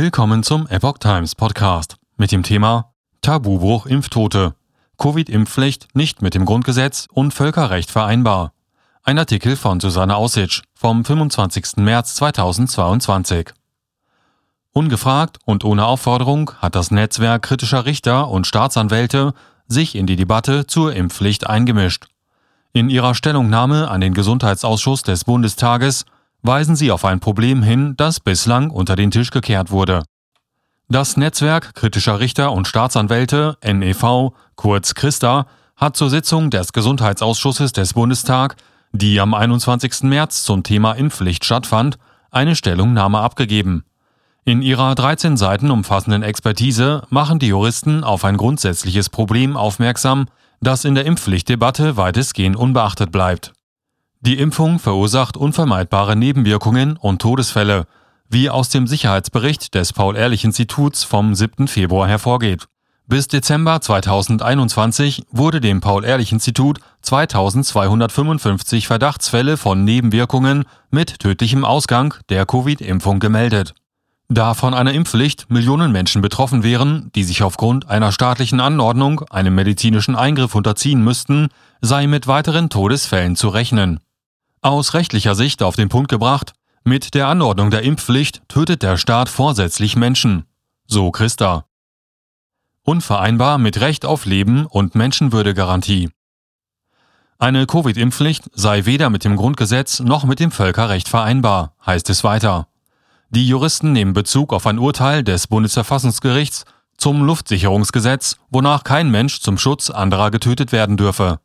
Willkommen zum Epoch Times Podcast mit dem Thema Tabubruch Impftote. Covid-Impfpflicht nicht mit dem Grundgesetz und Völkerrecht vereinbar. Ein Artikel von Susanne Aussitsch vom 25. März 2022. Ungefragt und ohne Aufforderung hat das Netzwerk kritischer Richter und Staatsanwälte sich in die Debatte zur Impfpflicht eingemischt. In ihrer Stellungnahme an den Gesundheitsausschuss des Bundestages weisen sie auf ein Problem hin, das bislang unter den Tisch gekehrt wurde. Das Netzwerk kritischer Richter und Staatsanwälte NEV, kurz Christa, hat zur Sitzung des Gesundheitsausschusses des Bundestag, die am 21. März zum Thema Impfpflicht stattfand, eine Stellungnahme abgegeben. In ihrer 13 Seiten umfassenden Expertise machen die Juristen auf ein grundsätzliches Problem aufmerksam, das in der Impfpflichtdebatte weitestgehend unbeachtet bleibt. Die Impfung verursacht unvermeidbare Nebenwirkungen und Todesfälle, wie aus dem Sicherheitsbericht des Paul-Ehrlich-Instituts vom 7. Februar hervorgeht. Bis Dezember 2021 wurde dem Paul-Ehrlich-Institut 2255 Verdachtsfälle von Nebenwirkungen mit tödlichem Ausgang der Covid-Impfung gemeldet. Da von einer Impfpflicht Millionen Menschen betroffen wären, die sich aufgrund einer staatlichen Anordnung einem medizinischen Eingriff unterziehen müssten, sei mit weiteren Todesfällen zu rechnen. Aus rechtlicher Sicht auf den Punkt gebracht, mit der Anordnung der Impfpflicht tötet der Staat vorsätzlich Menschen. So Christa. Unvereinbar mit Recht auf Leben und Menschenwürdegarantie. Eine Covid-Impfpflicht sei weder mit dem Grundgesetz noch mit dem Völkerrecht vereinbar, heißt es weiter. Die Juristen nehmen Bezug auf ein Urteil des Bundesverfassungsgerichts zum Luftsicherungsgesetz, wonach kein Mensch zum Schutz anderer getötet werden dürfe.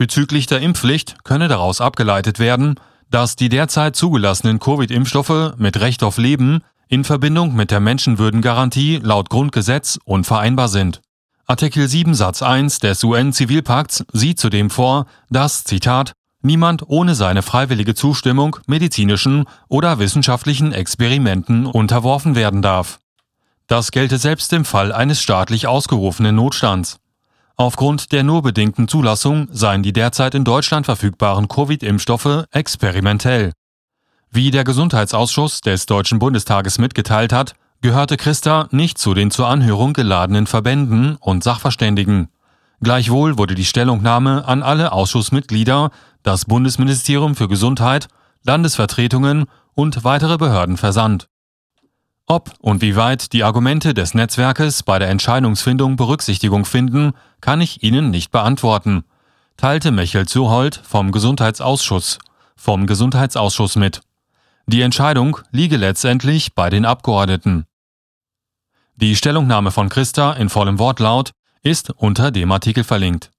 Bezüglich der Impfpflicht könne daraus abgeleitet werden, dass die derzeit zugelassenen Covid-Impfstoffe mit Recht auf Leben in Verbindung mit der Menschenwürdengarantie laut Grundgesetz unvereinbar sind. Artikel 7 Satz 1 des UN-Zivilpakts sieht zudem vor, dass, Zitat, niemand ohne seine freiwillige Zustimmung medizinischen oder wissenschaftlichen Experimenten unterworfen werden darf. Das gelte selbst im Fall eines staatlich ausgerufenen Notstands. Aufgrund der nur bedingten Zulassung seien die derzeit in Deutschland verfügbaren Covid-Impfstoffe experimentell. Wie der Gesundheitsausschuss des Deutschen Bundestages mitgeteilt hat, gehörte Christa nicht zu den zur Anhörung geladenen Verbänden und Sachverständigen. Gleichwohl wurde die Stellungnahme an alle Ausschussmitglieder das Bundesministerium für Gesundheit, Landesvertretungen und weitere Behörden versandt. Ob und wie weit die Argumente des Netzwerkes bei der Entscheidungsfindung Berücksichtigung finden, kann ich Ihnen nicht beantworten, teilte Michael Zuhold vom Gesundheitsausschuss, vom Gesundheitsausschuss mit. Die Entscheidung liege letztendlich bei den Abgeordneten. Die Stellungnahme von Christa in vollem Wortlaut ist unter dem Artikel verlinkt.